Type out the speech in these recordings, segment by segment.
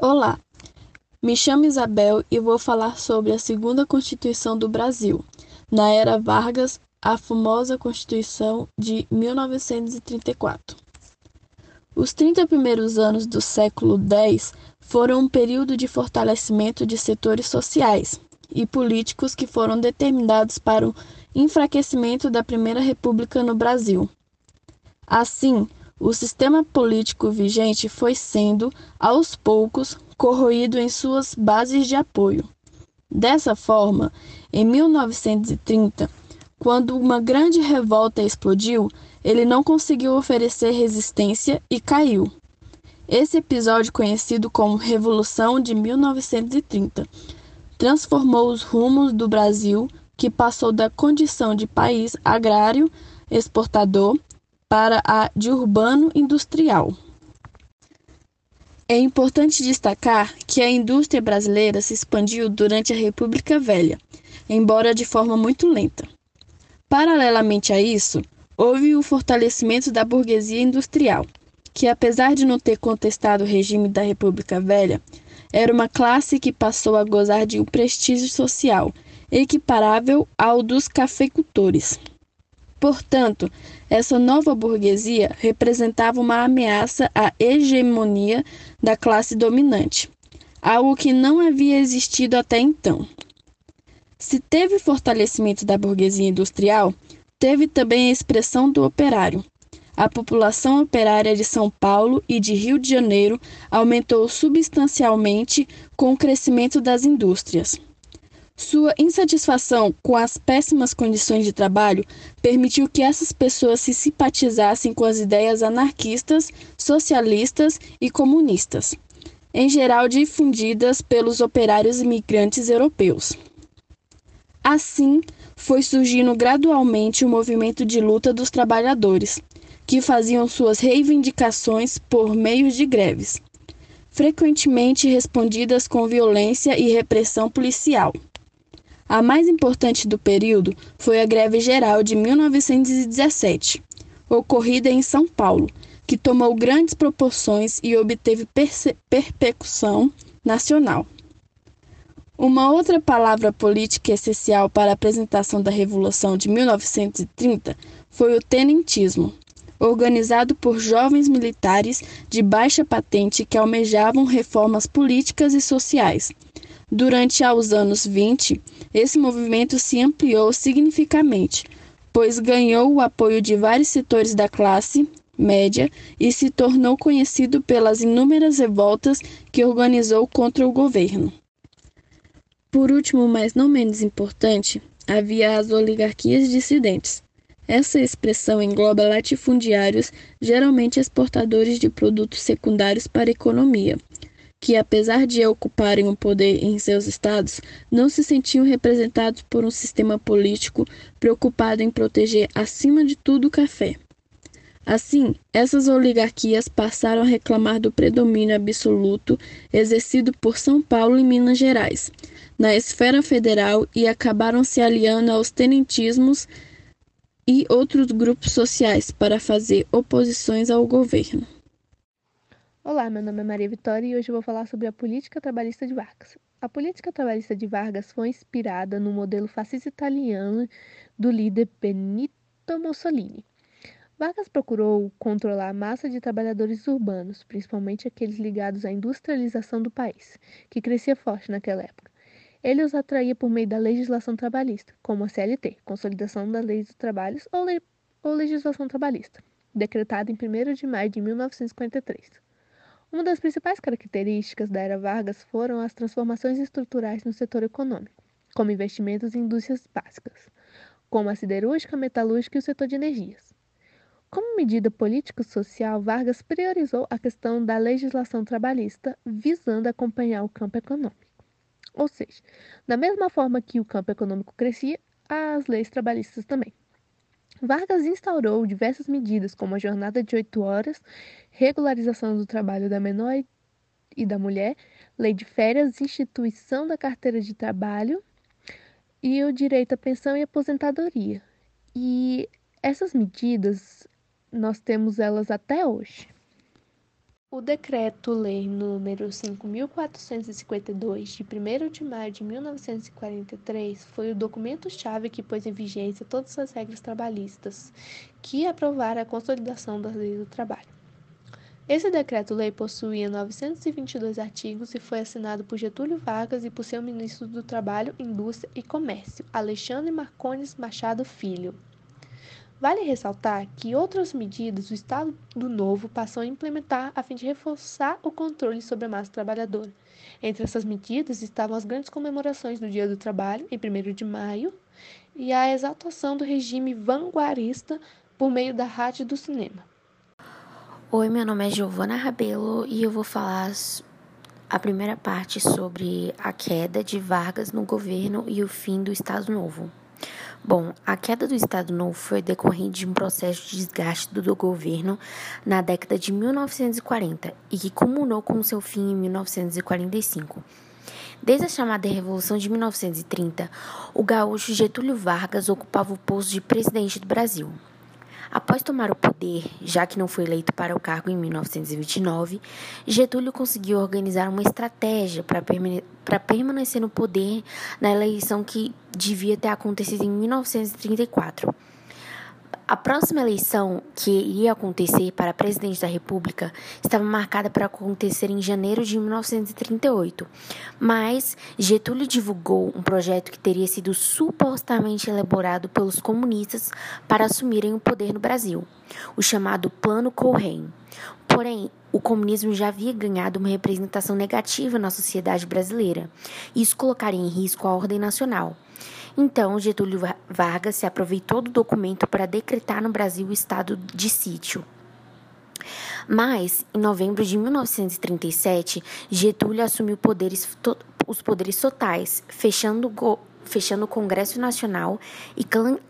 Olá, me chamo Isabel e vou falar sobre a segunda Constituição do Brasil, na era Vargas, a famosa Constituição de 1934. Os 30 primeiros anos do século X foram um período de fortalecimento de setores sociais e políticos que foram determinados para o enfraquecimento da Primeira República no Brasil. Assim, o sistema político vigente foi sendo, aos poucos, corroído em suas bases de apoio. Dessa forma, em 1930, quando uma grande revolta explodiu, ele não conseguiu oferecer resistência e caiu. Esse episódio, conhecido como Revolução de 1930, transformou os rumos do Brasil, que passou da condição de país agrário exportador para a de urbano industrial. É importante destacar que a indústria brasileira se expandiu durante a República Velha, embora de forma muito lenta. Paralelamente a isso, houve o fortalecimento da burguesia industrial, que apesar de não ter contestado o regime da República Velha, era uma classe que passou a gozar de um prestígio social equiparável ao dos cafeicultores. Portanto, essa nova burguesia representava uma ameaça à hegemonia da classe dominante, algo que não havia existido até então. Se teve fortalecimento da burguesia industrial, teve também a expressão do operário. A população operária de São Paulo e de Rio de Janeiro aumentou substancialmente com o crescimento das indústrias. Sua insatisfação com as péssimas condições de trabalho permitiu que essas pessoas se simpatizassem com as ideias anarquistas, socialistas e comunistas, em geral difundidas pelos operários imigrantes europeus. Assim, foi surgindo gradualmente o movimento de luta dos trabalhadores, que faziam suas reivindicações por meio de greves, frequentemente respondidas com violência e repressão policial. A mais importante do período foi a Greve Geral de 1917, ocorrida em São Paulo, que tomou grandes proporções e obteve persecução nacional. Uma outra palavra política essencial para a apresentação da Revolução de 1930 foi o tenentismo, organizado por jovens militares de baixa patente que almejavam reformas políticas e sociais. Durante os anos 20, esse movimento se ampliou significativamente, pois ganhou o apoio de vários setores da classe média e se tornou conhecido pelas inúmeras revoltas que organizou contra o governo. Por último, mas não menos importante, havia as oligarquias dissidentes. Essa expressão engloba latifundiários, geralmente exportadores de produtos secundários para a economia, que, apesar de ocuparem o poder em seus estados, não se sentiam representados por um sistema político preocupado em proteger, acima de tudo, o café. Assim, essas oligarquias passaram a reclamar do predomínio absoluto exercido por São Paulo e Minas Gerais na esfera federal e acabaram se aliando aos tenentismos e outros grupos sociais para fazer oposições ao governo. Olá, meu nome é Maria Vitória e hoje vou falar sobre a política trabalhista de Vargas. A política trabalhista de Vargas foi inspirada no modelo fascista italiano do líder Benito Mussolini. Vargas procurou controlar a massa de trabalhadores urbanos, principalmente aqueles ligados à industrialização do país, que crescia forte naquela época. Ele os atraía por meio da legislação trabalhista, como a CLT, Consolidação da Lei dos Trabalhos, ou, lei, ou legislação trabalhista, decretada em 1 de maio de 1953. Uma das principais características da era Vargas foram as transformações estruturais no setor econômico, como investimentos em indústrias básicas, como a siderúrgica, metalúrgica e o setor de energias. Como medida político-social, Vargas priorizou a questão da legislação trabalhista, visando acompanhar o campo econômico. Ou seja, da mesma forma que o campo econômico crescia, as leis trabalhistas também. Vargas instaurou diversas medidas, como a jornada de oito horas, regularização do trabalho da menor e da mulher, lei de férias, instituição da carteira de trabalho e o direito à pensão e aposentadoria. E essas medidas nós temos elas até hoje. O Decreto-Lei número 5452 de 1 de maio de 1943 foi o documento-chave que pôs em vigência todas as regras trabalhistas que aprovaram a consolidação das leis do trabalho. Esse decreto-lei possuía 922 artigos e foi assinado por Getúlio Vargas e por seu ministro do Trabalho, Indústria e Comércio, Alexandre Marcones Machado Filho. Vale ressaltar que outras medidas o Estado do Novo passou a implementar a fim de reforçar o controle sobre a massa trabalhadora. Entre essas medidas estavam as grandes comemorações do Dia do Trabalho, em 1 de maio, e a exaltação do regime vanguardista por meio da rádio e do cinema. Oi, meu nome é Giovana Rabelo e eu vou falar a primeira parte sobre a queda de Vargas no governo e o fim do Estado Novo. Bom, a queda do Estado Novo foi decorrente de um processo de desgaste do, governo na década de 1940 e que culminou com seu fim em 1945. Desde a chamada Revolução de 1930, o gaúcho Getúlio Vargas ocupava o posto de presidente do Brasil. Após tomar o poder, já que não foi eleito para o cargo em 1929, Getúlio conseguiu organizar uma estratégia para permanecer no poder na eleição que devia ter acontecido em 1934. A próxima eleição, que iria acontecer para presidente da República, estava marcada para acontecer em janeiro de 1938, mas Getúlio divulgou um projeto que teria sido supostamente elaborado pelos comunistas para assumirem o poder no Brasil, o chamado Plano Cohen. Porém, o comunismo já havia ganhado uma representação negativa na sociedade brasileira, e isso colocaria em risco a ordem nacional. Então, Getúlio Vargas se aproveitou do documento para decretar no Brasil o estado de sítio. Mas, em novembro de 1937, Getúlio assumiu poderes, os poderes totais, fechando, fechando o Congresso Nacional e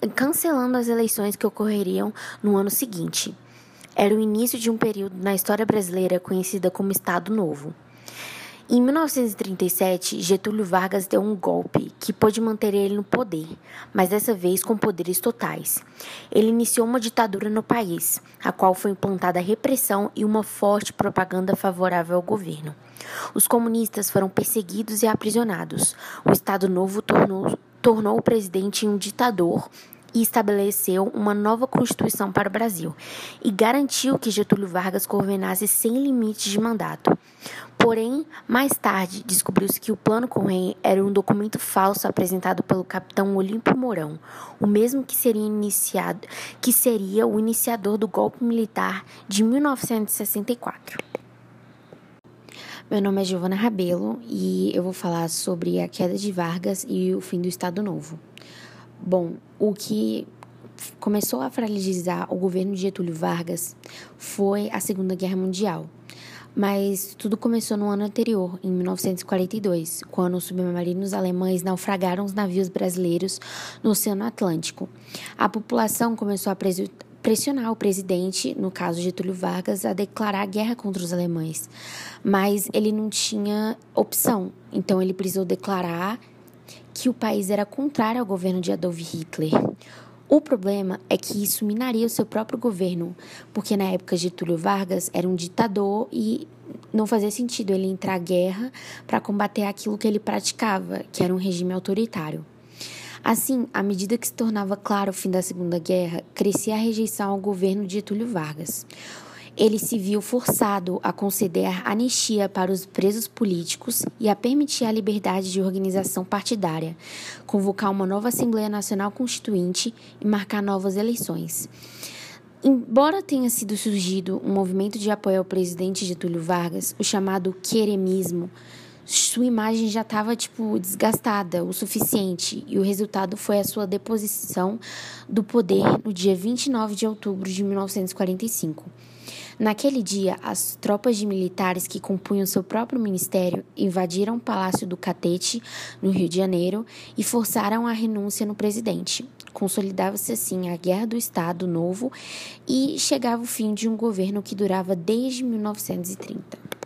cancelando as eleições que ocorreriam no ano seguinte. Era o início de um período na história brasileira conhecida como Estado Novo. Em 1937, Getúlio Vargas deu um golpe que pôde manter ele no poder, mas dessa vez com poderes totais. Ele iniciou uma ditadura no país, a qual foi implantada repressão e uma forte propaganda favorável ao governo. Os comunistas foram perseguidos e aprisionados. O Estado Novo tornou, tornou o presidente um ditador e estabeleceu uma nova Constituição para o Brasil e garantiu que Getúlio Vargas governasse sem limites de mandato. Porém, mais tarde, descobriu-se que o Plano Cohen era um documento falso apresentado pelo capitão Olímpio Mourão, o mesmo que seria, iniciado, que seria o iniciador do golpe militar de 1964. Meu nome é Giovana Rabelo e eu vou falar sobre a queda de Vargas e o fim do Estado Novo. Bom, o que começou a fragilizar o governo de Getúlio Vargas foi a Segunda Guerra Mundial. Mas tudo começou no ano anterior, em 1942, quando os submarinos alemães naufragaram os navios brasileiros no Oceano Atlântico. A população começou a pressionar o presidente, no caso Getúlio Vargas, a declarar guerra contra os alemães. Mas ele não tinha opção, então ele precisou declarar que o país era contrário ao governo de Adolf Hitler. O problema é que isso minaria o seu próprio governo, porque na época Getúlio Vargas era um ditador e não fazia sentido ele entrar à guerra para combater aquilo que ele praticava, que era um regime autoritário. Assim, à medida que se tornava claro o fim da Segunda Guerra, crescia a rejeição ao governo de Getúlio Vargas ele se viu forçado a conceder anistia para os presos políticos e a permitir a liberdade de organização partidária, convocar uma nova Assembleia Nacional Constituinte e marcar novas eleições. Embora tenha sido surgido um movimento de apoio ao presidente Getúlio Vargas, o chamado queremismo, sua imagem já estava tipo desgastada o suficiente e o resultado foi a sua deposição do poder no dia 29 de outubro de 1945. Naquele dia, as tropas de militares que compunham seu próprio ministério invadiram o Palácio do Catete, no Rio de Janeiro, e forçaram a renúncia no presidente. Consolidava-se assim a Guerra do Estado Novo e chegava o fim de um governo que durava desde 1930.